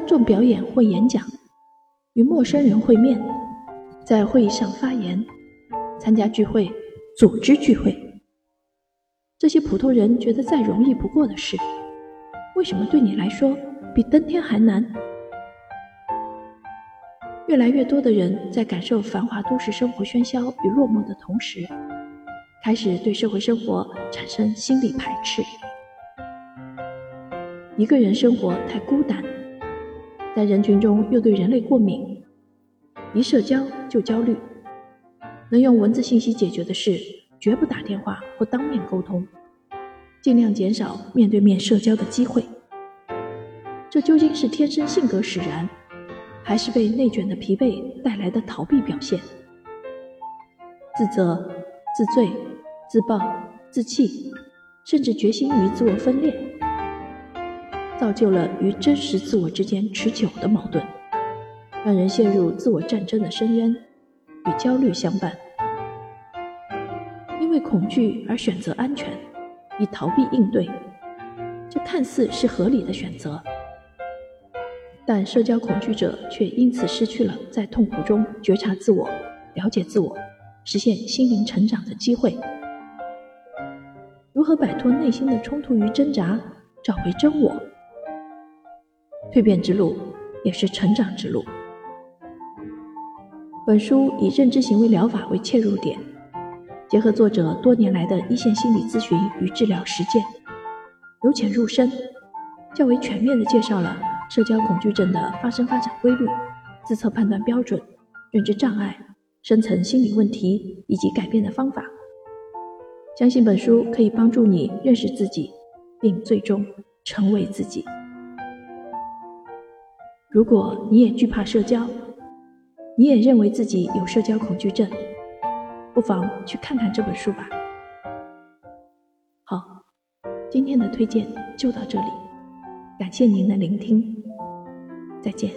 当众表演或演讲，与陌生人会面，在会议上发言，参加聚会，组织聚会。这些普通人觉得再容易不过的事，为什么对你来说比登天还难？越来越多的人在感受繁华都市生活喧嚣与落寞的同时，开始对社会生活产生心理排斥。一个人生活太孤单，在人群中又对人类过敏，一社交就焦虑。能用文字信息解决的事，绝不打电话或当面沟通，尽量减少面对面社交的机会。这究竟是天生性格使然？还是被内卷的疲惫带来的逃避表现，自责、自罪、自暴、自弃，甚至决心于自我分裂，造就了与真实自我之间持久的矛盾，让人陷入自我战争的深渊，与焦虑相伴。因为恐惧而选择安全，以逃避应对，这看似是合理的选择。但社交恐惧者却因此失去了在痛苦中觉察自我、了解自我、实现心灵成长的机会。如何摆脱内心的冲突与挣扎，找回真我？蜕变之路也是成长之路。本书以认知行为疗法为切入点，结合作者多年来的一线心理咨询与治疗实践，由浅入深，较为全面地介绍了。社交恐惧症的发生发展规律、自测判断标准、认知障碍、深层心理问题以及改变的方法。相信本书可以帮助你认识自己，并最终成为自己。如果你也惧怕社交，你也认为自己有社交恐惧症，不妨去看看这本书吧。好，今天的推荐就到这里，感谢您的聆听。再见。